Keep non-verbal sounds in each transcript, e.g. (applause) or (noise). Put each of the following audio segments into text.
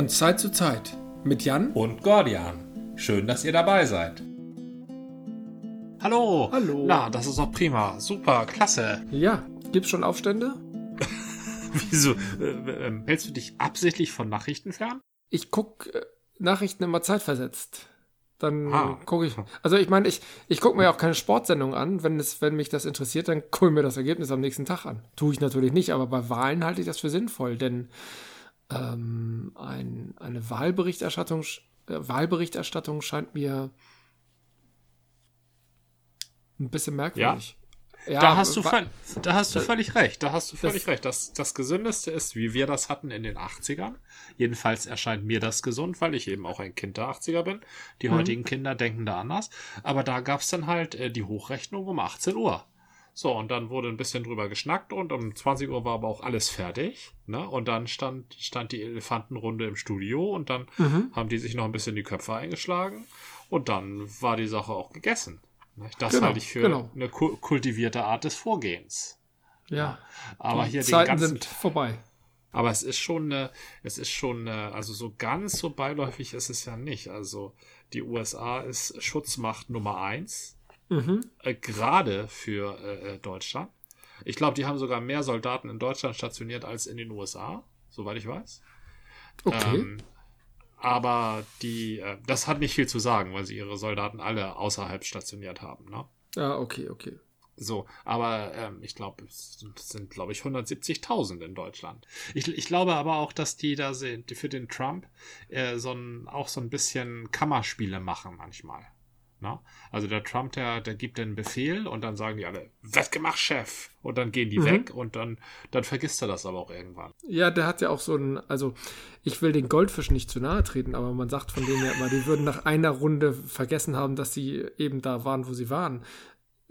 Von Zeit zu Zeit mit Jan und Gordian. Schön, dass ihr dabei seid. Hallo. Hallo. Na, das ist doch prima. Super, klasse. Ja, gibt's schon Aufstände? (laughs) Wieso? Äh, äh, hältst du dich absichtlich von Nachrichten fern? Ich guck äh, Nachrichten immer zeitversetzt. Dann Ah. gucke ich. Also ich meine, ich, ich gucke mir ja auch keine Sportsendung an. Wenn, es, wenn mich das interessiert, dann gucke ich mir das Ergebnis am nächsten Tag an. Tue ich natürlich nicht, aber bei Wahlen halte ich das für sinnvoll, denn ähm, ein, eine Wahlberichterstattung, äh, Wahlberichterstattung scheint mir ein bisschen merkwürdig. Ja, da, hast du da hast du das- völlig recht. Da hast du völlig das- recht. Das, das Gesündeste ist, wie wir das hatten in den 80ern. Jedenfalls erscheint mir das gesund, weil ich eben auch ein Kind der 80er bin. Die Mhm. heutigen Kinder denken da anders. Aber da gab's dann halt äh, die Hochrechnung um 18 Uhr. So, und dann wurde ein bisschen drüber geschnackt und um 20 Uhr war aber auch alles fertig. Ne? Und dann stand, stand die Elefantenrunde im Studio und dann Mhm. haben die sich noch ein bisschen die Köpfe eingeschlagen und dann war die Sache auch gegessen. Ne? Das Genau, halte ich für genau. eine ku- kultivierte Art des Vorgehens. ja. Aber Die hier den Zeiten ganzen, sind vorbei. aber es ist schon, eine, es ist schon, eine, also so ganz so beiläufig ist es ja nicht. Also die USA ist Schutzmacht Nummer eins, Mhm. äh, gerade für äh, äh, Deutschland. Ich glaube, die haben sogar mehr Soldaten in Deutschland stationiert als in den USA, soweit ich weiß. Okay. Ähm, aber die, äh, das hat nicht viel zu sagen, weil sie ihre Soldaten alle außerhalb stationiert haben. Ne? ja, okay, okay. So, aber ähm, ich glaube, es sind- es sind, glaube ich, 170.000 in Deutschland. Ich, ich glaube aber auch, dass die da sind, die für den Trump äh, so ein, auch so ein bisschen Kammerspiele machen manchmal. Ne? Also der Trump, der, der gibt den Befehl und dann sagen die alle, wird gemacht, Chef. Und dann gehen die Mhm. weg und dann, dann vergisst er das aber auch irgendwann. Ja, der hat ja auch so ein, also ich will den Goldfisch nicht zu nahe treten, aber man sagt von denen ja immer, die würden nach einer Runde vergessen haben, dass sie eben da waren, wo sie waren.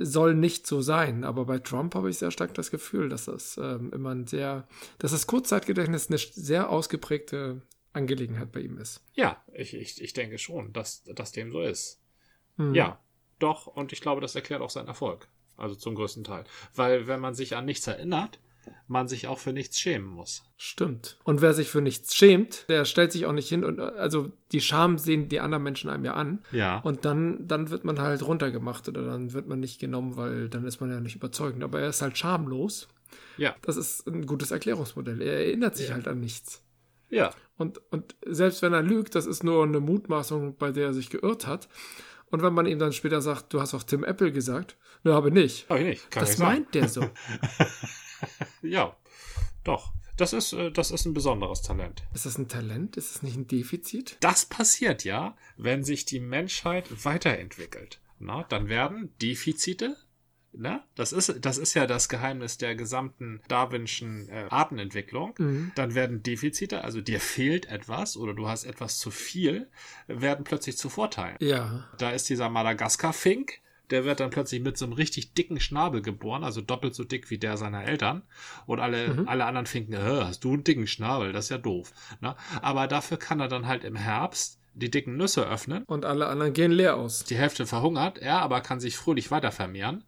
Soll nicht so sein, aber bei Trump habe ich sehr stark das Gefühl, dass das ähm, immer ein sehr, dass das Kurzzeitgedächtnis eine sehr ausgeprägte Angelegenheit bei ihm ist. Ja, ich, ich, ich denke schon, dass, dass dem so ist. Hm. Ja, doch. Und ich glaube, das erklärt auch seinen Erfolg. Also zum größten Teil. Weil wenn man sich an nichts erinnert, man sich auch für nichts schämen muss. Stimmt. Und wer sich für nichts schämt, der stellt sich auch nicht hin und also die Scham sehen die anderen Menschen einem ja an. Ja. Und dann, dann wird man halt runtergemacht oder dann wird man nicht genommen, weil dann ist man ja nicht überzeugend. Aber er ist halt schamlos. ja. Das ist ein gutes Erklärungsmodell. Er erinnert sich Ja. halt an nichts. Ja. Und, und selbst wenn er lügt, das ist nur eine Mutmaßung, bei der er sich geirrt hat. Und wenn man ihm dann später sagt, du hast auch Tim Apple gesagt, ne, habe ich nicht. Hab ich nicht. Kann das ich sagen. meint der so. (laughs) Ja. Doch. Das ist, äh, das ist ein besonderes Talent. ist das ein Talent? Ist das nicht ein Defizit? Das passiert ja, wenn sich die Menschheit weiterentwickelt. Na, dann werden Defizite, na, das ist, das ist ja das Geheimnis der gesamten Darwinschen äh, Artenentwicklung. Mhm. Dann werden Defizite, also dir fehlt etwas oder du hast etwas zu viel, werden plötzlich zu Vorteilen. Ja. Da ist dieser Madagaskar-Fink, der wird dann plötzlich mit so einem richtig dicken Schnabel geboren, also doppelt so dick wie der seiner Eltern. Und alle, Mhm. alle anderen Finken, "Hä, hast du einen dicken Schnabel? Das ist ja doof. Ne? Aber dafür kann er dann halt im Herbst die dicken Nüsse öffnen. Und alle anderen gehen leer aus. Die Hälfte verhungert, er aber kann sich fröhlich weiter vermehren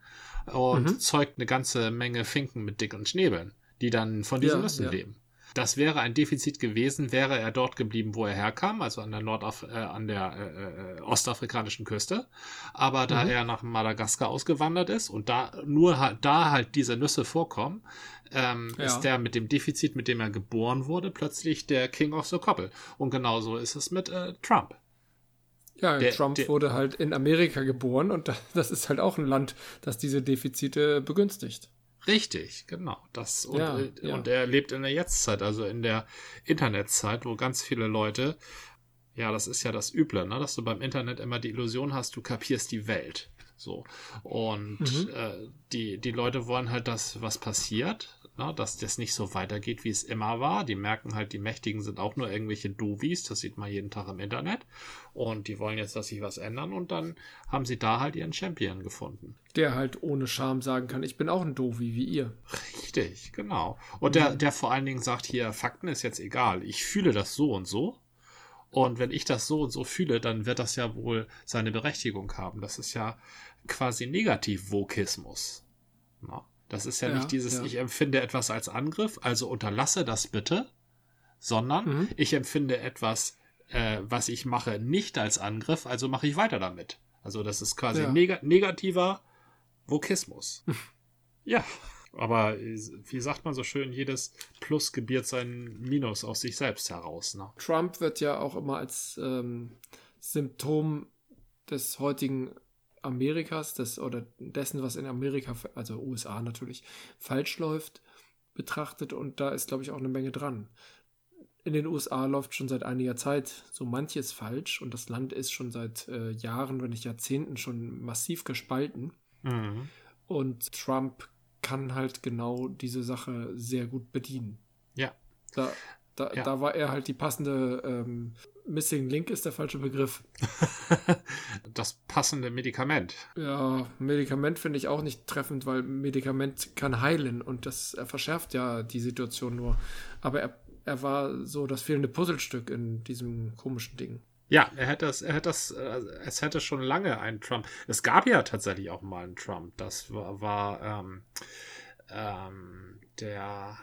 und Mhm. zeugt eine ganze Menge Finken mit dicken Schnäbeln, die dann von diesen Ja, Nüssen ja. leben. Das wäre ein Defizit gewesen, wäre er dort geblieben, wo er herkam, also an der Nordaf äh, an der äh, äh, ostafrikanischen Küste. Aber da Mhm. er nach Madagaskar ausgewandert ist und da nur halt, da halt diese Nüsse vorkommen, ähm, Ja. ist der mit dem Defizit, mit dem er geboren wurde, plötzlich der King of the Koppel. Und genauso ist es mit äh, Trump. Ja, Der- Trump der- wurde halt in Amerika geboren und da- (laughs) das ist halt auch ein Land, das diese Defizite begünstigt. Richtig, genau. Das und, Ja, äh, ja. und er lebt in der Jetztzeit, also in der Internetzeit, wo ganz viele Leute, ja, das ist ja das Üble, ne, dass du beim Internet immer die Illusion hast, du kapierst die Welt. So. Und Mhm. äh, die, die Leute wollen halt, dass was passiert, ne, dass das nicht so weitergeht, wie es immer war. Die merken halt, die Mächtigen sind auch nur irgendwelche Dovis, das sieht man jeden Tag im Internet. Und die wollen jetzt, dass sich was ändern und dann haben sie da halt ihren Champion gefunden. Der halt ohne Scham sagen kann, ich bin auch ein Dovi wie ihr. Richtig, genau. Und der, der vor allen Dingen sagt hier, Fakten ist jetzt egal. Ich fühle das so und so. Und wenn ich das so und so fühle, dann wird das ja wohl seine Berechtigung haben. Das ist ja quasi Negativ-Vokismus. Das ist ja, Ja, nicht dieses, ja. ich empfinde etwas als Angriff, also unterlasse das bitte, sondern mhm. ich empfinde etwas, äh, was ich mache, nicht als Angriff, also mache ich weiter damit. Also das ist quasi ja. neg negativer Vokismus. (laughs) ja, aber wie sagt man so schön, jedes Plus gebiert sein Minus aus sich selbst heraus. Ne? Trump wird ja auch immer als ähm, Symptom des heutigen Amerikas, des, oder dessen, was in Amerika, also USA natürlich, falsch läuft, betrachtet und da ist, glaube ich, auch eine Menge dran. In den USA läuft schon seit einiger Zeit so manches falsch und das Land ist schon seit äh, Jahren, wenn nicht Jahrzehnten, schon massiv gespalten. Mhm. Und Trump kann halt genau diese Sache sehr gut bedienen. Ja. Da, da, ja. da war er halt die passende ähm, Missing Link ist der falsche Begriff. (laughs) das passende Medikament. Ja, Medikament finde ich auch nicht treffend, weil Medikament kann heilen und das er verschärft ja die Situation nur. Aber er, er war so das fehlende Puzzlestück in diesem komischen Ding. Ja, er hätte das, er hätte das, äh, es hätte schon lange einen Trump. Es gab ja tatsächlich auch mal einen Trump. Das war, war ähm, ähm, der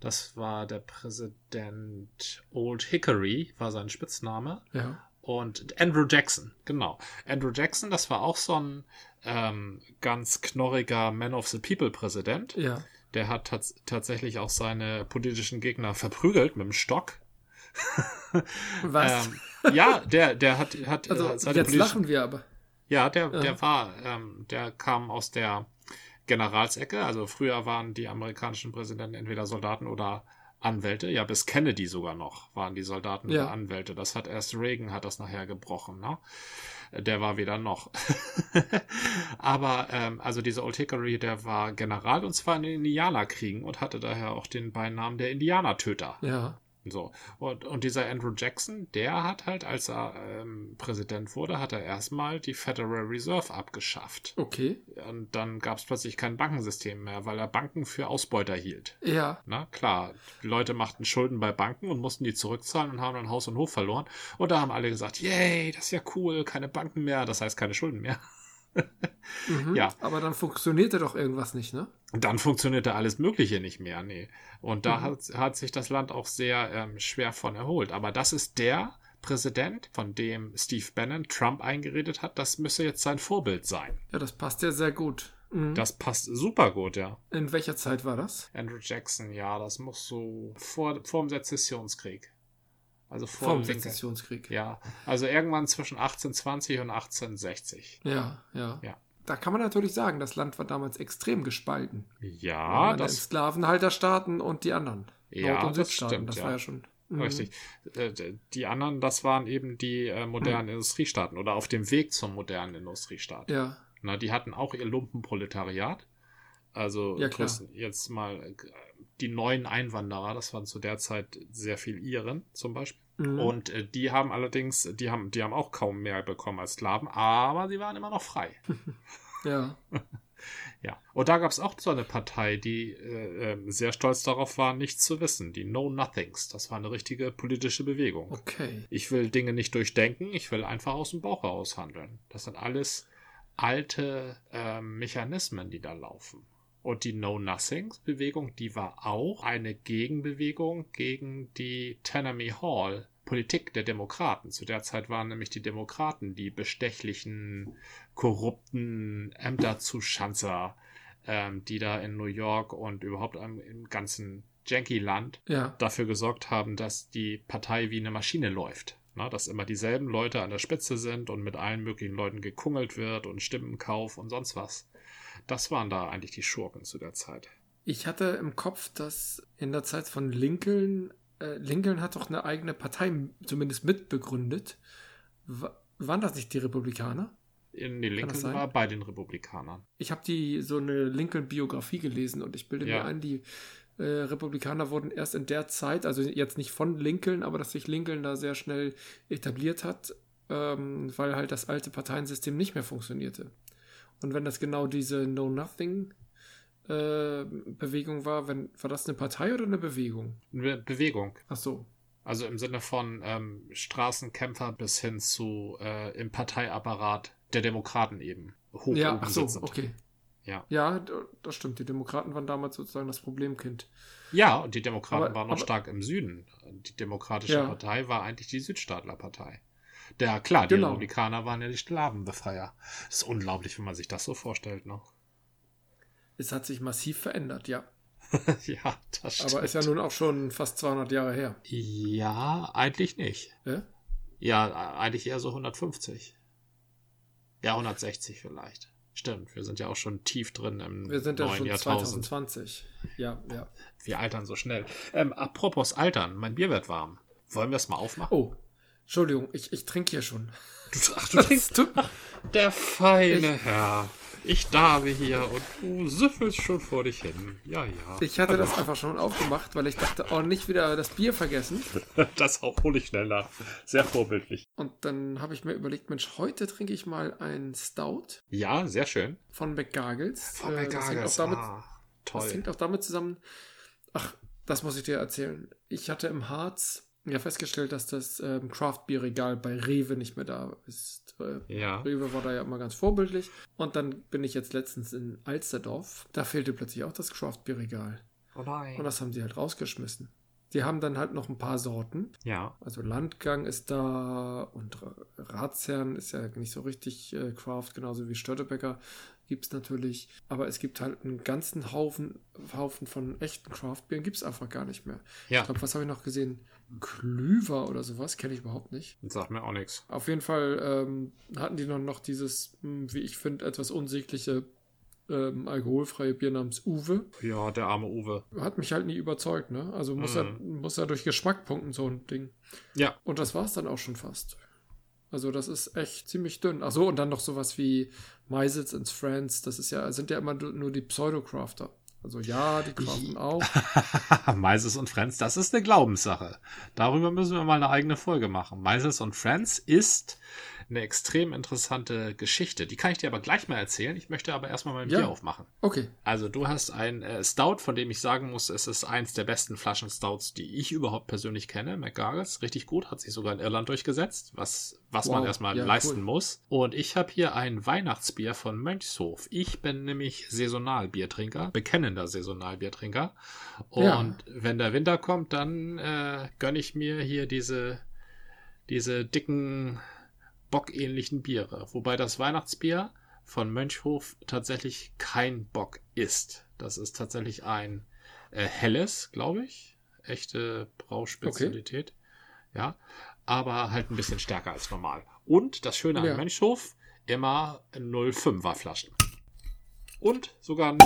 das war der Präsident Old Hickory, war sein Spitzname. Ja. Und Andrew Jackson, genau. Andrew Jackson, das war auch so ein ähm, ganz knorriger Man of the People Präsident. Ja. Der hat tats tatsächlich auch seine politischen Gegner verprügelt mit dem Stock. (laughs) Was? ähm, ja, der, der hat, hat also, seine jetzt lachen wir aber. Ja, der, ja. der war, ähm, der kam aus der Generalsecke. Also früher waren die amerikanischen Präsidenten entweder Soldaten oder Anwälte. Ja, bis Kennedy sogar noch waren die Soldaten ja. oder Anwälte. Das hat erst Reagan hat das nachher gebrochen. Ne? Der war wieder noch. (laughs) Aber ähm, also dieser Old Hickory, der war General und zwar in den Indianerkriegen und hatte daher auch den Beinamen der Indianertöter. Ja. So. Und, und dieser Andrew Jackson, der hat halt, als er ähm, Präsident wurde, hat er erstmal die Federal Reserve abgeschafft. Okay. Und dann gab es plötzlich kein Bankensystem mehr, weil er Banken für Ausbeuter hielt. Ja. Na klar, die Leute machten Schulden bei Banken und mussten die zurückzahlen und haben dann Haus und Hof verloren. Und da haben alle gesagt, yay, das ist ja cool, keine Banken mehr, das heißt keine Schulden mehr mhm, ja. Aber dann funktionierte doch irgendwas nicht, ne? Dann funktionierte alles Mögliche nicht mehr, nee. Und da mhm. hat, hat sich das Land auch sehr ähm, schwer von erholt. Aber das ist der Präsident, von dem Steve Bannon Trump eingeredet hat, das müsse jetzt sein Vorbild sein. Ja, das passt ja sehr gut. Mhm. Das passt super gut, ja. In welcher Zeit war das? Andrew Jackson, ja, das muss so vor, vor dem Sezessionskrieg. Also vor Vom Sezessionskrieg. Ja, also irgendwann zwischen 1820 und 1860. Ja, ja. Ja. Da kann man natürlich sagen, das Land war damals extrem gespalten. Ja, das. Sklavenhalterstaaten und die anderen. Ja, Nord- und das stimmt. Das ja. war ja schon. Mhm. Richtig. Äh, die anderen, das waren eben die äh, modernen mhm. Industriestaaten oder auf dem Weg zum modernen Industriestaat. Ja. Na, die hatten auch ihr Lumpenproletariat. Also ja, jetzt mal äh, die neuen Einwanderer, das waren zu der Zeit sehr viel Iren zum Beispiel. Mhm. Und äh, die haben allerdings, die haben, die haben auch kaum mehr bekommen als Sklaven, aber sie waren immer noch frei. (laughs) ja. (laughs) ja. Und da gab es auch so eine Partei, die äh, ähm, sehr stolz darauf war, nichts zu wissen. Die Know Nothings. Das war eine richtige politische Bewegung. Okay. Ich will Dinge nicht durchdenken, ich will einfach aus dem Bauch heraus handeln. Das sind alles alte äh, Mechanismen, die da laufen. Und die Know-Nothings-Bewegung, die war auch eine Gegenbewegung gegen die Tanami Hall Politik der Demokraten. Zu der Zeit waren nämlich die Demokraten die bestechlichen, korrupten Ämterzuschanzer, ähm, die da in New York und überhaupt im, im ganzen Janky-Land ja. dafür gesorgt haben, dass die Partei wie eine Maschine läuft. Na, dass immer dieselben Leute an der Spitze sind und mit allen möglichen Leuten gekungelt wird und Stimmenkauf und sonst was. Das waren da eigentlich die Schurken zu der Zeit. Ich hatte im Kopf, dass in der Zeit von Lincoln, äh, Lincoln hat doch eine eigene Partei zumindest mitbegründet. W waren das nicht die Republikaner? In die Lincoln war bei den Republikanern. Ich habe die so eine Lincoln-Biografie gelesen und ich bilde ja. mir ein, die äh, Republikaner wurden erst in der Zeit, also jetzt nicht von Lincoln, aber dass sich Lincoln da sehr schnell etabliert hat, ähm, weil halt das alte Parteiensystem nicht mehr funktionierte. Und wenn das genau diese Know-Nothing äh, Bewegung war, wenn, war das eine Partei oder eine Bewegung? Eine Bewegung. Ach so. Also im Sinne von ähm, Straßenkämpfer bis hin zu äh, im Parteiapparat der Demokraten eben. Hoch ja, ach so, okay. Ja. Ja, das stimmt. Die Demokraten waren damals sozusagen das Problemkind. Ja, und die Demokraten Aber- waren noch aber- stark im Süden. Die Demokratische Ja. Partei war eigentlich die Südstaatlerpartei. Der, klar, die Genau. Republikaner waren ja die Sklavenbefreier. Das ist unglaublich, wenn man sich das so vorstellt, ne? Es hat sich massiv verändert, ja. (laughs) ja, das stimmt. Aber ist ja nun auch schon fast 200 Jahre her. Ja, eigentlich nicht. Ja? Ja, eigentlich eher so 150. Ja, 160 vielleicht. Stimmt, wir sind ja auch schon tief drin im Wir sind ja neuen schon Jahrtausend. 2020. Ja, ja. Wir altern so schnell. Ähm, apropos altern, mein Bier wird warm. Wollen wir es mal aufmachen? Oh, Entschuldigung, ich, ich trinke hier schon. Du, ach, du (laughs) trinkst tut, der feine Herr. Ich darbe hier und du süffelst schon vor dich hin. Ja, ja. ich hatte das einfach schon aufgemacht, weil ich dachte, oh, nicht wieder das Bier vergessen. (laughs) Das hole ich schnell nach. Sehr vorbildlich. Und dann habe ich mir überlegt, Mensch, heute trinke ich mal ein Stout Ja, sehr schön. von McGargles. Von Äh, das McGargles. damit, Ah, Das toll. hängt auch damit zusammen. Ach, das muss ich dir erzählen. Ich hatte im Harz ja festgestellt, dass das ähm, Craft-Bier-Regal bei Rewe nicht mehr da ist. Äh, Ja. Rewe war da ja immer ganz vorbildlich. Und dann bin ich jetzt letztens in Alsterdorf. Da fehlte plötzlich auch das Craft-Bier-Regal. Oh nein. Und das haben sie halt rausgeschmissen. Die haben dann halt noch ein paar Sorten. Ja. Also Landgang ist da und Ra- Ratsherrn ist ja nicht so richtig äh, Craft, genauso wie Störtebecker gibt es natürlich. Aber es gibt halt einen ganzen Haufen, Haufen von echten Craftbieren, gibt es einfach gar nicht mehr. Ja. Ich glaube, was habe ich noch gesehen? Klüver oder sowas, kenne ich überhaupt nicht. Sagt mir auch nichts. Auf jeden Fall ähm, hatten die noch, noch dieses, hm, wie ich finde, etwas unsägliche ähm, alkoholfreie Bier namens Uwe. Ja, der arme Uwe. Hat mich halt nie überzeugt, ne? Also muss, er, muss er durch Geschmack punkten, so ein Ding. Ja. Und das war es dann auch schon fast. Also das ist echt ziemlich dünn. Ach so, und dann noch sowas wie Meisels and Friends. Das ist ja, sind ja immer nur nur die Pseudo-Crafter. Also ja, die craften auch. (laughs) Meises und Friends, das ist eine Glaubenssache. Darüber müssen wir mal eine eigene Folge machen. Meises und Friends ist eine extrem interessante Geschichte. Die kann ich dir aber gleich mal erzählen. Ich möchte aber erstmal mein Ja. Bier aufmachen. Okay. Also du hast ein äh, Stout, von dem ich sagen muss, es ist eins der besten Flaschen Stouts, die ich überhaupt persönlich kenne. McGargles, richtig gut, hat sich sogar in Irland durchgesetzt, was, was man Wow. erstmal Ja, leisten cool. muss. Und ich habe hier ein Weihnachtsbier von Mönchshof. Ich bin nämlich Saisonalbiertrinker, bekennender Saisonalbiertrinker. Und Ja. wenn der Winter kommt, dann äh, gönne ich mir hier diese, diese dicken bockähnlichen Biere. Wobei das Weihnachtsbier von Mönchhof tatsächlich kein Bock ist. Das ist tatsächlich ein äh, helles, glaube ich. Echte Brauspezialität. Ja. Aber halt ein bisschen stärker als normal. Und das Schöne an Ja. Mönchhof, immer 05er Flaschen. Und sogar ein,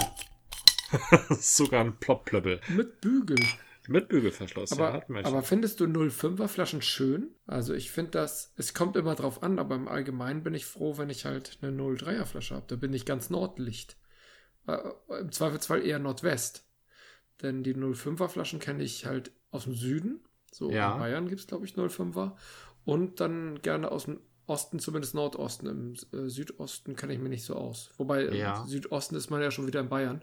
(laughs) sogar ein Plopplöbbel. Mit Bügel. Mit Bügelverschluss. ja, Aber, hat Mönchhof. aber findest du 05er Flaschen schön? Also ich finde das, es kommt immer drauf an, aber im Allgemeinen bin ich froh, wenn ich halt eine 03er Flasche habe. Da bin ich ganz Nordlicht. Äh, Im Zweifelsfall eher Nordwest. Denn die 05er Flaschen kenne ich halt aus dem Süden. So Ja. in Bayern gibt es, glaube ich, 05er. Und dann gerne aus dem Osten, zumindest Nordosten. Im äh, Südosten kenne ich mich nicht so aus. Wobei im Ja. Südosten ist man ja schon wieder in Bayern.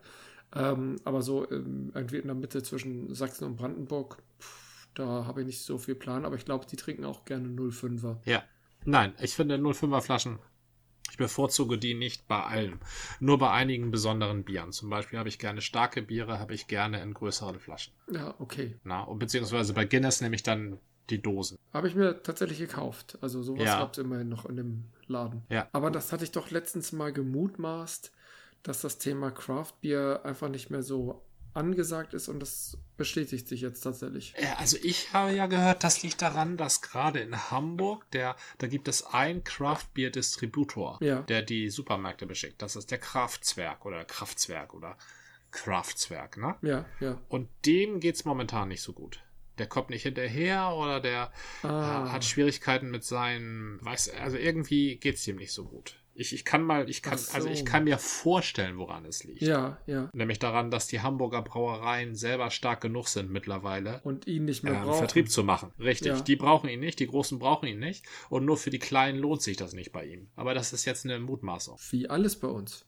Ähm, aber so ähm, irgendwie in der Mitte zwischen Sachsen und Brandenburg, pff, da habe ich nicht so viel Plan. Aber ich glaube, die trinken auch gerne 05er. Ja. Nein, ich finde 05er Flaschen. Ich bevorzuge die nicht bei allem. Nur bei einigen besonderen Bieren. Zum Beispiel habe ich gerne starke Biere, habe ich gerne in größeren Flaschen. Ja, okay. Na, und beziehungsweise bei Guinness nehme ich dann die Dosen. Habe ich mir tatsächlich gekauft. Also sowas Ja. gab es immerhin noch in dem Laden. Ja. Aber das hatte ich doch letztens mal gemutmaßt, dass das Thema Craft Beer einfach nicht mehr so angesagt ist und das bestätigt sich jetzt tatsächlich. Ja, also ich habe ja gehört, das liegt daran, dass gerade in Hamburg, der, da gibt es einen Craft-Bier-Distributor, Ja. der die Supermärkte beschickt. Das ist der Kraftzwerg oder Kraftzwerg oder Kraftzwerg, ne? Ja, ja. Und dem geht's momentan nicht so gut. Der kommt nicht hinterher oder der Ah. äh, hat Schwierigkeiten mit seinen, weiß, also irgendwie geht's dem nicht so gut. Ich, ich kann mal, ich kann, so. also ich kann mir vorstellen, woran es liegt. Ja, ja. Nämlich daran, dass die Hamburger Brauereien selber stark genug sind mittlerweile, Und ihn nicht mehr äh, brauchen. Vertrieb zu machen. Richtig. Ja. Die brauchen ihn nicht, die Großen brauchen ihn nicht. Und nur für die Kleinen lohnt sich das nicht bei ihm. Aber das ist jetzt eine Mutmaßung. Wie alles bei uns.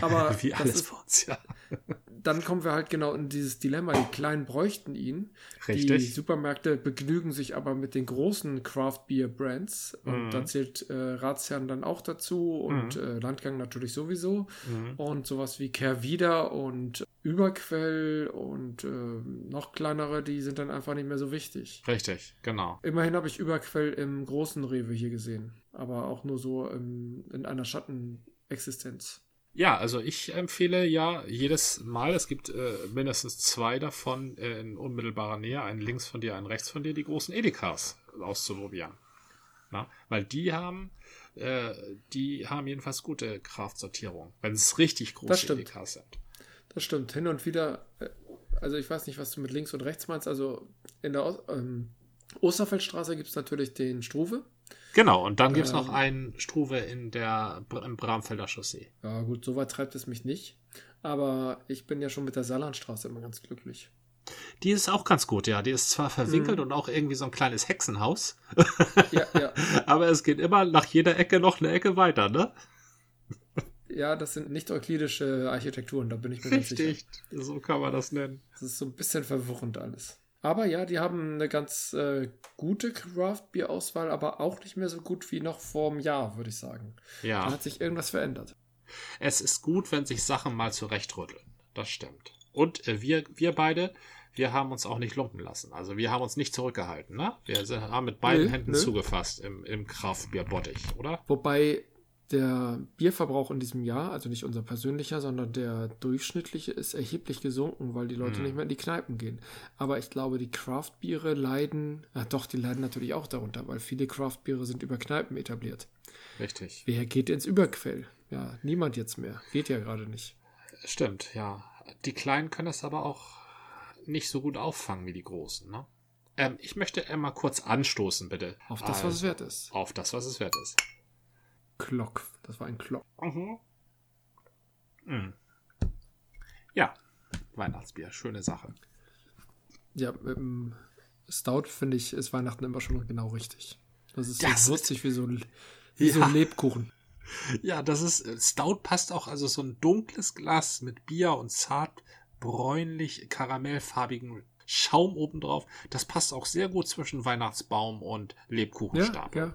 Aber (laughs) Wie alles ist, uns, ja. (laughs) dann kommen wir halt genau in dieses Dilemma. Die Kleinen bräuchten ihn. Die Richtig. Supermärkte begnügen sich aber mit den großen Craft Beer Brands. Und Mhm. da zählt äh, Ratsherrn dann auch dazu und äh, Landgang natürlich sowieso. Mhm. Und sowas wie Kehrwieder und Überquell und äh, noch kleinere, die sind dann einfach nicht mehr so wichtig. Richtig, genau. Immerhin habe ich Überquell im großen Rewe hier gesehen. Aber auch nur so ähm, in einer Schattenexistenz. Ja, also ich empfehle ja jedes Mal, es gibt äh, mindestens zwei davon äh, in unmittelbarer Nähe, einen links von dir, einen rechts von dir, die großen Edekas auszuprobieren. Na? Weil die haben, äh, die haben jedenfalls gute Kraftsortierung, wenn es richtig große. Edekas sind. Das stimmt. Hin und wieder, äh, also ich weiß nicht, was du mit links und rechts meinst. Also in der ähm, Osterfeldstraße gibt es natürlich den Struve. Genau, und dann gibt es Ähm. noch einen Struve in der im Bramfelder Chaussee. Ja, gut, so weit treibt es mich nicht. Aber ich bin ja schon mit der Saarlandstraße immer ganz glücklich. Die ist auch ganz gut, ja. Die ist zwar verwinkelt Mhm. und auch irgendwie so ein kleines Hexenhaus, Ja, ja. (laughs) aber es geht immer nach jeder Ecke noch eine Ecke weiter, ne? ja, das sind nicht euklidische Architekturen, da bin ich mir ganz sicher. Richtig, so kann man das nennen. Das ist so ein bisschen verwirrend alles. Aber ja, die haben eine ganz äh, gute Craft-Bier-Auswahl, aber auch nicht mehr so gut wie noch vor einem Jahr, würde ich sagen. Da Ja, hat sich irgendwas verändert. es ist gut, wenn sich Sachen mal zurechtrütteln. Das stimmt. Und äh, wir, wir beide, wir haben uns auch nicht lumpen lassen. Also wir haben uns nicht zurückgehalten, ne? Wir haben mit beiden Nö, Händen nö. zugefasst im, im Kraftbierbottich, oder? Wobei der Bierverbrauch in diesem Jahr, also nicht unser persönlicher, sondern der durchschnittliche, ist erheblich gesunken, weil die Leute Hm. nicht mehr in die Kneipen gehen. Aber ich glaube, die Craft-Biere leiden, ja doch, die leiden natürlich auch darunter, weil viele Craft-Biere sind über Kneipen etabliert. Richtig. Wer geht ins Überquell? Ja, niemand jetzt mehr. Geht ja gerade nicht. Stimmt, ja. Die Kleinen können es aber auch nicht so gut auffangen wie die Großen, ne? Ähm, ich möchte einmal kurz anstoßen, bitte. Auf das, was es Also, wert ist. Auf das, was es wert ist. Glock. Das war ein Glock. Mhm. Mhm. Ja, Weihnachtsbier, schöne Sache. Ja, mit dem Stout finde ich, ist Weihnachten immer schon genau richtig. Das ist Das so würzig wie so ein, wie so Ja. ein Lebkuchen. Ja, das ist, äh, Stout passt auch, also so ein dunkles Glas mit Bier und zart bräunlich karamellfarbigen Schaum obendrauf. Das passt auch sehr gut zwischen Weihnachtsbaum und Ja, Lebkuchenstab. ja.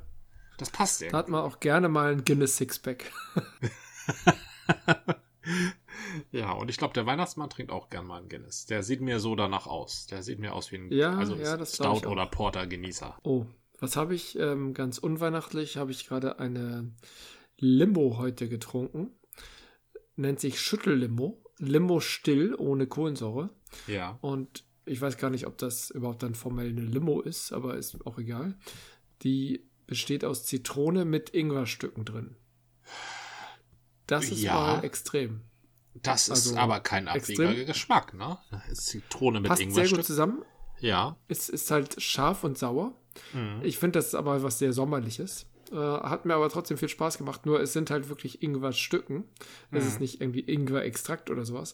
Das passt sehr Da hat man auch gerne mal ein Guinness Sixpack. (laughs) Ja, und ich glaube, der Weihnachtsmann trinkt auch gern mal einen Guinness. Der sieht mir so danach aus. Der sieht mir aus wie ein Ja, also ja, das Stout oder Porter-Genießer. Oh, was habe ich? Ähm, ganz unweihnachtlich habe ich gerade eine Limo heute getrunken. Nennt sich Schüttellimo. Limo still, ohne Kohlensäure. Ja. Und ich weiß gar nicht, ob das überhaupt dann formell eine Limo ist, aber ist auch egal. Die besteht aus Zitrone mit Ingwerstücken drin. Das ist Ja. mal extrem. Das ist Also, aber kein abwegiger. Geschmack, ne? Ist Zitrone mit Passt sehr gut zusammen. Ja. Es ist halt scharf und sauer. Mhm. Ich finde, das ist aber was sehr Sommerliches. Äh, hat mir aber trotzdem viel Spaß gemacht. Nur es sind halt wirklich Ingwer-Stücken. Es Mhm. ist nicht irgendwie Ingwer-Extrakt oder sowas.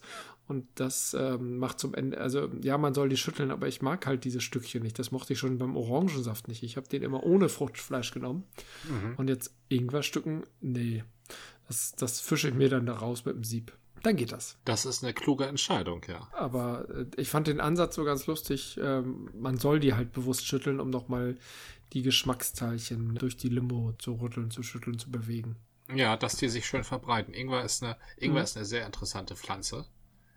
Und das ähm, macht zum Ende, also ja, man soll die schütteln, aber ich mag halt diese Stückchen nicht. Das mochte ich schon beim Orangensaft nicht. Ich habe den immer ohne Fruchtfleisch genommen. Mhm. Und jetzt Ingwer-Stücken, nee. Das, das fische ich mir dann da raus mit dem Sieb. Dann geht das. Das ist eine kluge Entscheidung, ja. Aber äh, ich fand den Ansatz so ganz lustig. Ähm, man soll die halt bewusst schütteln, um nochmal die Geschmacksteilchen durch die Limo zu rütteln, zu schütteln, zu bewegen. Ja, dass die sich schön verbreiten. Ingwer ist eine, Ingwer Mhm. ist eine sehr interessante Pflanze.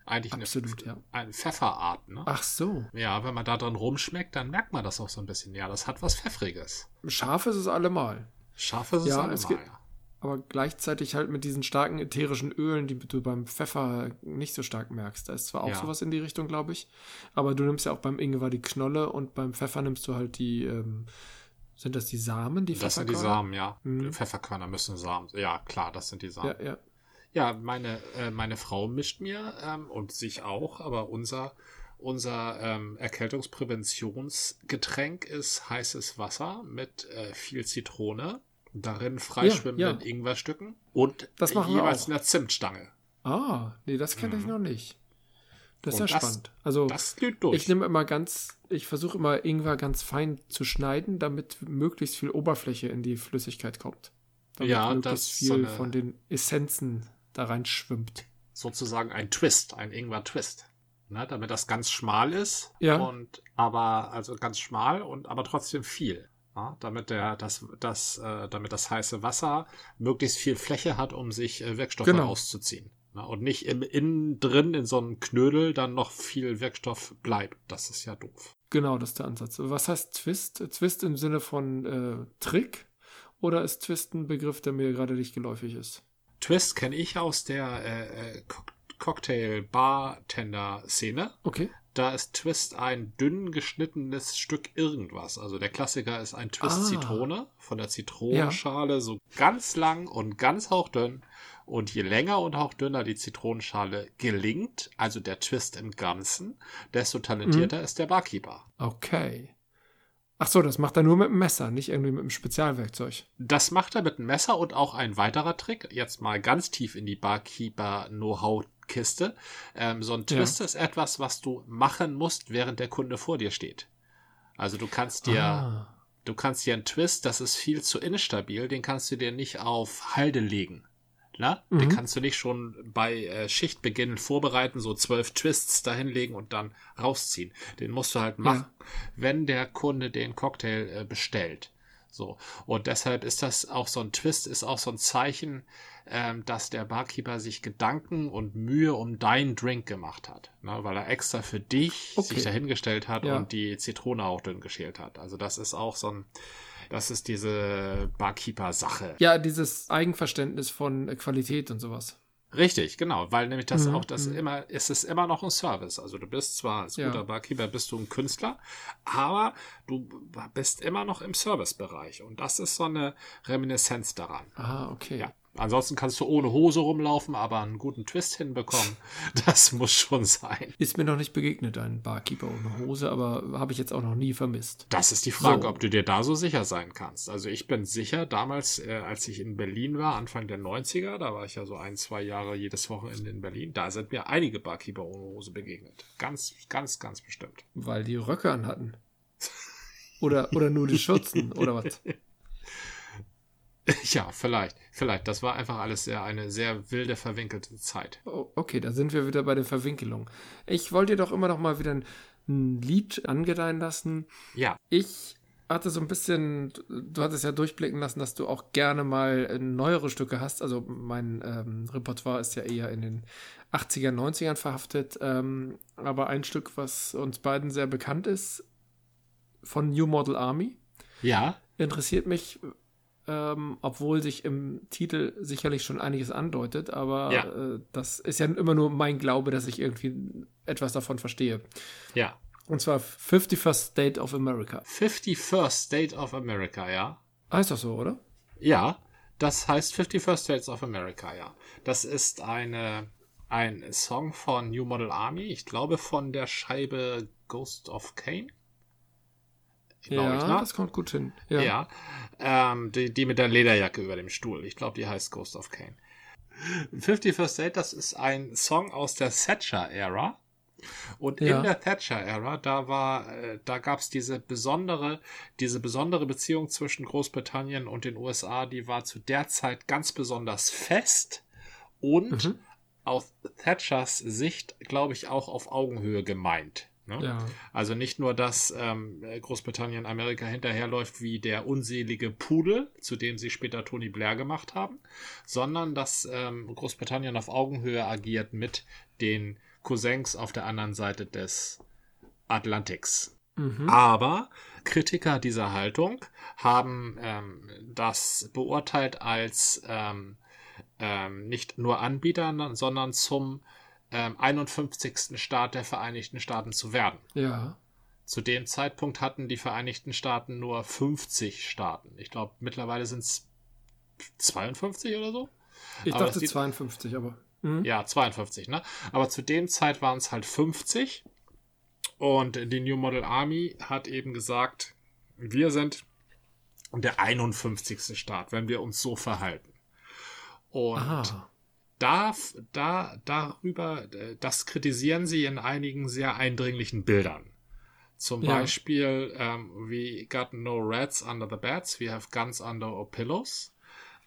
Eigentlich eine, Absolut, ja. eine Pfefferart, ne? Ach so. Ja, wenn man da dran rumschmeckt, dann merkt man das auch so ein bisschen. Ja, das hat was Pfeffriges. Scharf ist es allemal. Scharf ist es Ja, allemal, es gibt- ja. Aber gleichzeitig halt mit diesen starken ätherischen Ölen, die du beim Pfeffer nicht so stark merkst. Da ist zwar auch Ja. sowas in die Richtung, glaube ich. Aber du nimmst ja auch beim Ingwer die Knolle und beim Pfeffer nimmst du halt die, ähm, sind das die Samen, die Das sind die Pfefferkörner? Samen, ja. Mhm. Pfefferkörner müssen Samen. Ja, klar, das sind die Samen. Ja, ja. Ja, meine, äh, meine Frau mischt mir ähm, und sich auch, aber unser, unser ähm, Erkältungspräventionsgetränk ist heißes Wasser mit äh, viel Zitrone, darin freischwimmenden ja. Ingwerstücken und jeweils einer Zimtstange. Ah, nee, das kenne ich noch nicht. Das ist Mhm. Und ja das- spannend. Also, Das geht durch. ich nehme immer ganz, ich versuche immer Ingwer ganz fein zu schneiden, damit möglichst viel Oberfläche in die Flüssigkeit kommt. Damit Ja, möglichst das ist viel so eine- von den Essenzen da rein schwimmt. Sozusagen ein Twist, ein Ingwer-Twist. Ne, damit das ganz schmal ist. Ja. Und aber, also ganz schmal und aber trotzdem viel. Ja, damit der, das, das, äh, damit das heiße Wasser möglichst viel Fläche hat, um sich äh, Wirkstoffe Genau. auszuziehen. Ne, und nicht im Innen drin in so einem Knödel dann noch viel Wirkstoff bleibt. Das ist ja doof. Genau, das ist der Ansatz. Was heißt Twist? Twist im Sinne von äh, Trick? Oder ist Twist ein Begriff, der mir gerade nicht geläufig ist? Twist kenne ich aus der äh, äh, Cock- Cocktail-Bartender-Szene. Okay. Da ist Twist ein dünn geschnittenes Stück irgendwas. Also der Klassiker ist ein Twist Ah. Zitrone von der Zitronenschale, so ganz lang und ganz hauchdünn. Und je länger und hauchdünner die Zitronenschale gelingt, also der Twist im Ganzen, desto talentierter ist der Barkeeper. Okay. Ach so, das macht er nur mit dem Messer, nicht irgendwie mit dem Spezialwerkzeug. Das macht er mit einem Messer und auch ein weiterer Trick. Jetzt mal ganz tief in die Barkeeper-Know-how-Kiste. Ähm, so ein Twist ist etwas, was du machen musst, während der Kunde vor dir steht. Also du kannst dir, Ah. du kannst dir einen Twist, das ist viel zu instabil, den kannst du dir nicht auf Halde legen. Na? Den Mhm. kannst du nicht schon bei äh, Schichtbeginn vorbereiten, so zwölf Twists dahinlegen und dann rausziehen. Den musst du halt machen, wenn der Kunde den Cocktail äh, bestellt. So. Und deshalb ist das auch so ein Twist, ist auch so ein Zeichen, ähm, dass der Barkeeper sich Gedanken und Mühe um deinen Drink gemacht hat. Ne? Weil er extra für dich Okay. sich dahingestellt hat Ja. und die Zitrone auch dünn geschält hat. Also das ist auch so ein, das ist diese Barkeeper-Sache. Ja, dieses Eigenverständnis von Qualität und sowas. Richtig, genau, weil nämlich das Mhm, auch das mhm. immer, es ist immer noch ein Service. Also du bist zwar als Ja. guter Barkeeper bist du ein Künstler, aber du bist immer noch im Servicebereich und das ist so eine Reminiszenz daran. Ah, okay. Ja. Ansonsten kannst du ohne Hose rumlaufen, aber einen guten Twist hinbekommen, (laughs) das muss schon sein. Ist mir noch nicht begegnet, ein Barkeeper ohne Hose, aber habe ich jetzt auch noch nie vermisst. Das ist die Frage, So. ob du dir da so sicher sein kannst. Also ich bin sicher, damals, äh, als ich in Berlin war, Anfang der 90er, da war ich ja so ein, zwei Jahre jedes Wochenende in Berlin, da sind mir einige Barkeeper ohne Hose begegnet. Ganz, ganz, ganz bestimmt. Weil die Röcke anhatten. Oder, oder nur die Schürzen, oder was? (laughs) (laughs) Ja, vielleicht, vielleicht. Das war einfach alles sehr, eine sehr wilde, verwinkelte Zeit. Oh, okay, da sind wir wieder bei der Verwinkelung. Ich wollte dir doch immer noch mal wieder ein, ein Lied angedeihen lassen. Ja, Ich hatte so ein bisschen, du hattest ja durchblicken lassen, dass du auch gerne mal äh, neuere Stücke hast. Also mein ähm, Repertoire ist ja eher in den 80er, 90ern verhaftet. Ähm, aber ein Stück, was uns beiden sehr bekannt ist, von New Model Army, ja, interessiert mich, ähm, obwohl sich im Titel sicherlich schon einiges andeutet, aber Ja. äh, das ist ja immer nur mein Glaube, dass ich irgendwie etwas davon verstehe. ja. Und zwar 51st State of America. 51st State of America, ja. Heißt das so, oder? Ja, das heißt 51st States of America, ja. Das ist eine, ein Song von New Model Army, ich glaube von der Scheibe Ghost of Kane. Glaub ja, ich, ne? das kommt gut hin. Ja. Ja, ähm, die, die mit der Lederjacke über dem Stuhl. Ich glaube, die heißt Ghost of Kane. 51st State, das ist ein Song aus der Thatcher-Ära. Und Ja. in der Thatcher-Ära, da war, äh, da gab es diese besondere, diese besondere Beziehung zwischen Großbritannien und den USA, die war zu der Zeit ganz besonders fest und Mhm. aus Thatchers Sicht, glaube ich, auch auf Augenhöhe gemeint. Ne? Ja. Also nicht nur, dass ähm, Großbritannien Amerika hinterherläuft wie der unselige Pudel, zu dem sie später Tony Blair gemacht haben, sondern dass ähm, Großbritannien auf Augenhöhe agiert mit den Cousins auf der anderen Seite des Atlantiks. Mhm. Aber Kritiker dieser Haltung haben ähm, das beurteilt als ähm, ähm, nicht nur Anbieter, sondern zum ähm, 51. Staat der Vereinigten Staaten zu werden. Ja. Zu dem Zeitpunkt hatten die Vereinigten Staaten nur 50 Staaten. Ich glaube, mittlerweile sind es 52 oder so. Ich Aber dachte das sieht- 52, aber. Mhm. Ja, 52, ne? Aber zu dem Zeit waren es halt 50. Und die New Model Army hat eben gesagt, wir sind der 51. Staat, wenn wir uns so verhalten. Und Aha. Da, da, darüber, äh, das kritisieren sie in einigen sehr eindringlichen Bildern. Zum Ja. Beispiel, ähm, we got no rats under the beds, we have guns under our pillows.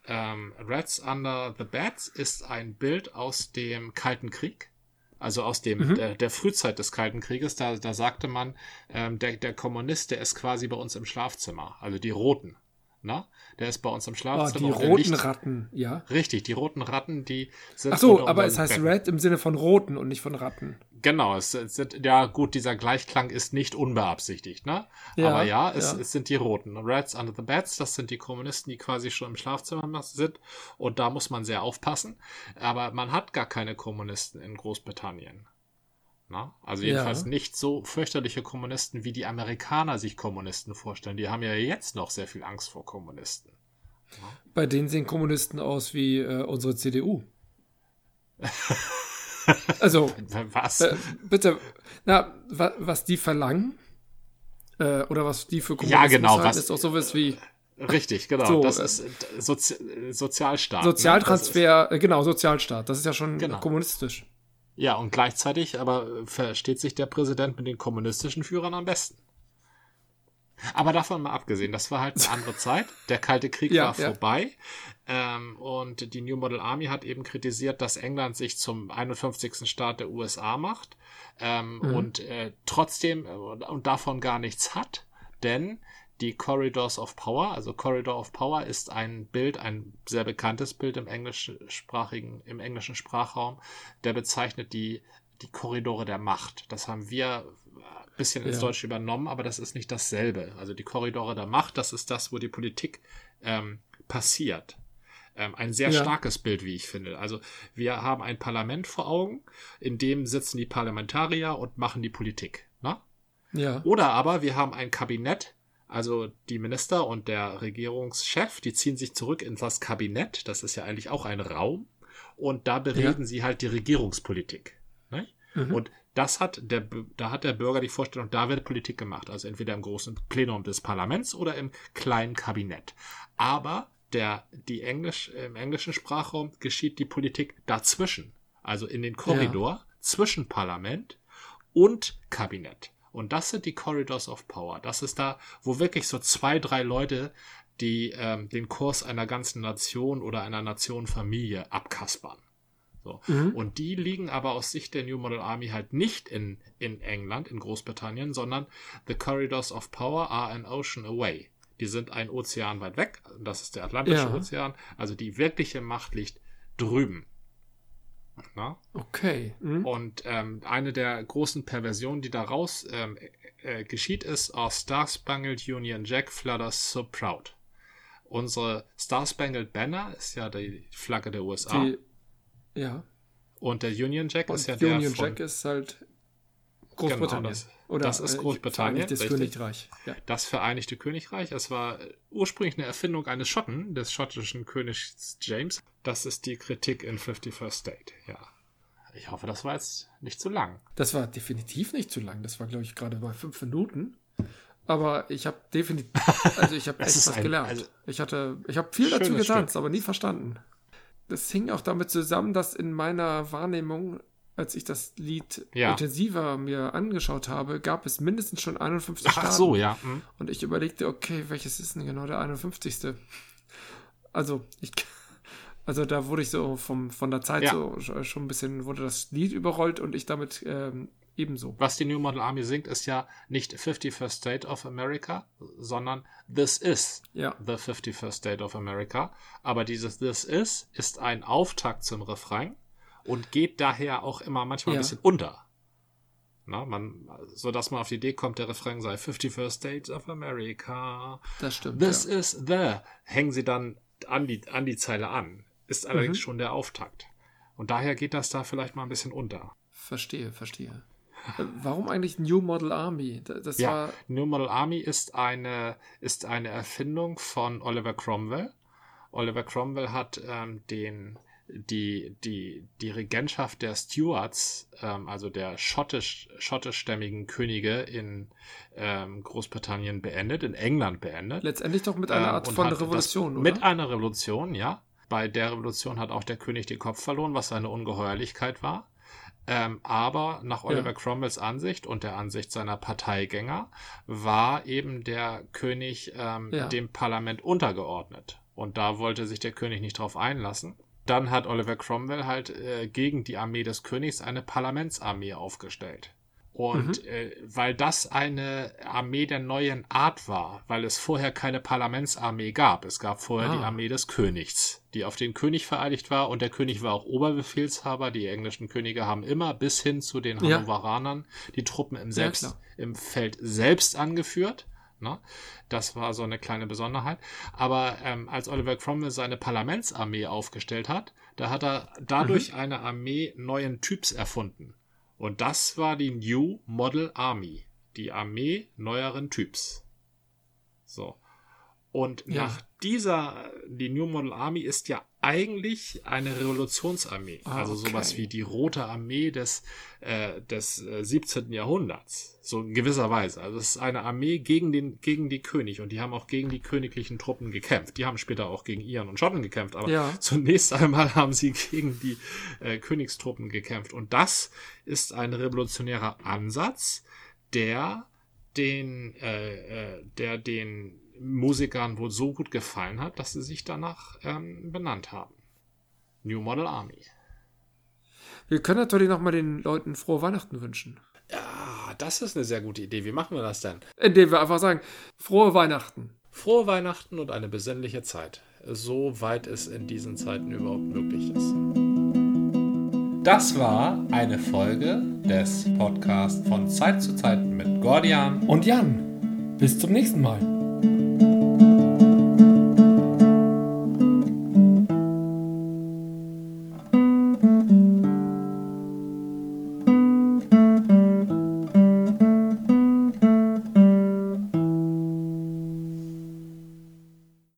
ähm, Rats Under the Beds ist ein Bild aus dem Kalten Krieg. Also aus dem mhm. der, der, Frühzeit des Kalten Krieges, da, da sagte man, ähm, der, der Kommunist, der ist quasi bei uns im Schlafzimmer, also die Roten. Na? Der ist bei uns im Schlafzimmer. Oh, die roten Ratten, ja. Richtig, die roten Ratten, die sind. Ach so, aber es heißt Betten. Red im Sinne von roten und nicht von Ratten. Genau, es, es ja gut, dieser Gleichklang ist nicht unbeabsichtigt, ne? Ja, aber ja es, ja, es sind die roten. Reds under the beds, das sind die Kommunisten, die quasi schon im Schlafzimmer sind. Und da muss man sehr aufpassen. Aber man hat gar keine Kommunisten in Großbritannien. Na? Also jedenfalls ja. nicht so fürchterliche Kommunisten, wie die Amerikaner sich Kommunisten vorstellen. Die haben ja jetzt noch sehr viel Angst vor Kommunisten. Na? Bei denen sehen Kommunisten aus wie äh, unsere CDU. (laughs) also, was? Äh, bitte, na, wa, was die verlangen äh, oder was die für Kommunisten ja, genau, was, ist auch sowas wie Richtig, genau. So, das ist äh, Sozi Sozialstaat. Sozialtransfer, ne? ist, genau, Sozialstaat. Das ist ja schon genau. kommunistisch. Ja, und gleichzeitig aber versteht sich der Präsident mit den kommunistischen Führern am besten. Aber davon mal abgesehen, das war halt eine andere (laughs) Zeit. Der Kalte Krieg ja, war ja. vorbei. Ähm, und die New Model Army hat eben kritisiert, dass England sich zum 51. Staat der USA macht ähm, mhm. und äh, trotzdem äh, und davon gar nichts hat. Denn die Corridors of Power. Also Corridor of Power ist ein Bild, ein sehr bekanntes Bild im englischsprachigen, im englischen Sprachraum, der bezeichnet die, die Korridore der Macht. Das haben wir ein bisschen ins ja. Deutsche übernommen, aber das ist nicht dasselbe. Also die Korridore der Macht, das ist das, wo die Politik ähm, passiert. Ähm, ein sehr ja. starkes Bild, wie ich finde. Also wir haben ein Parlament vor Augen, in dem sitzen die Parlamentarier und machen die Politik. Ne? Ja. Oder aber wir haben ein Kabinett, also die Minister und der Regierungschef, die ziehen sich zurück in das Kabinett, das ist ja eigentlich auch ein Raum, und da bereden ja. sie halt die Regierungspolitik. Ne? Mhm. Und das hat der, da hat der Bürger die Vorstellung, da wird Politik gemacht, also entweder im großen Plenum des Parlaments oder im kleinen Kabinett. Aber der, die Englisch, im englischen Sprachraum geschieht die Politik dazwischen, also in den Korridor ja. zwischen Parlament und Kabinett. Und das sind die Corridors of Power. Das ist da, wo wirklich so zwei, drei Leute die ähm, den Kurs einer ganzen Nation oder einer Nationenfamilie abkaspern. So. Mhm. Und die liegen aber aus Sicht der New Model Army halt nicht in, in England, in Großbritannien, sondern the Corridors of Power are an ocean away. Die sind ein Ozean weit weg, das ist der Atlantische ja. Ozean, also die wirkliche Macht liegt drüben. Na? Okay. Mhm. Und ähm, eine der großen Perversionen, die daraus ähm, äh, geschieht, ist Our Star Spangled Union Jack flutters so proud. Unsere Star Spangled Banner ist ja die Flagge der USA. Die, ja. Und der Union Jack Und ist ja Union der Union Jack ist halt Großbritannien. Genau, das, Oder das ist äh, Großbritannien. Das Königreich. Ja. Das Vereinigte Königreich. Es war ursprünglich eine Erfindung eines Schotten, des schottischen Königs James. Das ist die Kritik in 51st State, ja. Ich hoffe, das war jetzt nicht zu lang. Das war definitiv nicht zu lang. Das war, glaube ich, gerade bei fünf Minuten. Aber ich habe definitiv, also ich habe (laughs) echt was ein, gelernt. Also ich hatte, ich habe viel dazu getanzt, Stück. aber nie verstanden. Das hing auch damit zusammen, dass in meiner Wahrnehmung als ich das Lied ja. intensiver mir angeschaut habe, gab es mindestens schon 51 Staaten. Ach so, ja. Hm. Und ich überlegte, okay, welches ist denn genau der 51. Also, ich, also da wurde ich so vom, von der Zeit ja. so schon ein bisschen, wurde das Lied überrollt und ich damit ähm, ebenso. Was die New Model Army singt, ist ja nicht 51st State of America, sondern This is ja. the 51st State of America. Aber dieses This is ist ein Auftakt zum Refrain und geht daher auch immer manchmal ja. ein bisschen unter. Na, man, so dass man auf die Idee kommt, der Refrain sei 51st States of America. Das stimmt. This ja. is the. Hängen sie dann an die, an die Zeile an. Ist allerdings mhm. schon der Auftakt. Und daher geht das da vielleicht mal ein bisschen unter. Verstehe, verstehe. Äh, warum eigentlich New Model Army? Das ja, war New Model Army ist eine, ist eine Erfindung von Oliver Cromwell. Oliver Cromwell hat ähm, den die, die, die Regentschaft der Stuarts, ähm, also der schottisch, schottischstämmigen Könige in ähm, Großbritannien beendet, in England beendet. Letztendlich doch mit einer Art ähm, von Revolution, oder? Mit einer Revolution, ja. Bei der Revolution hat auch der König den Kopf verloren, was seine Ungeheuerlichkeit war. Ähm, aber nach Oliver ja. Cromwells Ansicht und der Ansicht seiner Parteigänger war eben der König ähm, ja. dem Parlament untergeordnet. Und da wollte sich der König nicht drauf einlassen. Dann hat Oliver Cromwell halt äh, gegen die Armee des Königs eine Parlamentsarmee aufgestellt. Und mhm. äh, weil das eine Armee der neuen Art war, weil es vorher keine Parlamentsarmee gab. Es gab vorher ah. die Armee des Königs, die auf den König vereidigt war und der König war auch Oberbefehlshaber. Die englischen Könige haben immer bis hin zu den Hannoveranern ja. die Truppen im, selbst, ja, im Feld selbst angeführt. Ne? Das war so eine kleine Besonderheit. Aber ähm, als Oliver Cromwell seine Parlamentsarmee aufgestellt hat, da hat er dadurch mhm. eine Armee neuen Typs erfunden. Und das war die New Model Army, die Armee neueren Typs. So. Und ja. nach dieser, die New Model Army ist ja eigentlich eine Revolutionsarmee. Ah, also sowas wie die Rote Armee des, äh, des äh, 17. Jahrhunderts. So in gewisser Weise. Also es ist eine Armee gegen, den, gegen die König und die haben auch gegen die königlichen Truppen gekämpft. Die haben später auch gegen Iren und Schotten gekämpft, aber ja. zunächst einmal haben sie gegen die äh, Königstruppen gekämpft. Und das ist ein revolutionärer Ansatz, der den, äh, äh, der den Musikern wohl so gut gefallen hat, dass sie sich danach ähm, benannt haben. New Model Army. Wir können natürlich noch mal den Leuten frohe Weihnachten wünschen. Ja, das ist eine sehr gute Idee. Wie machen wir das denn? Indem wir einfach sagen, frohe Weihnachten. Frohe Weihnachten und eine besinnliche Zeit. So weit es in diesen Zeiten überhaupt möglich ist. Das war eine Folge des Podcasts von Zeit zu Zeit mit Gordian und Jan. Bis zum nächsten Mal.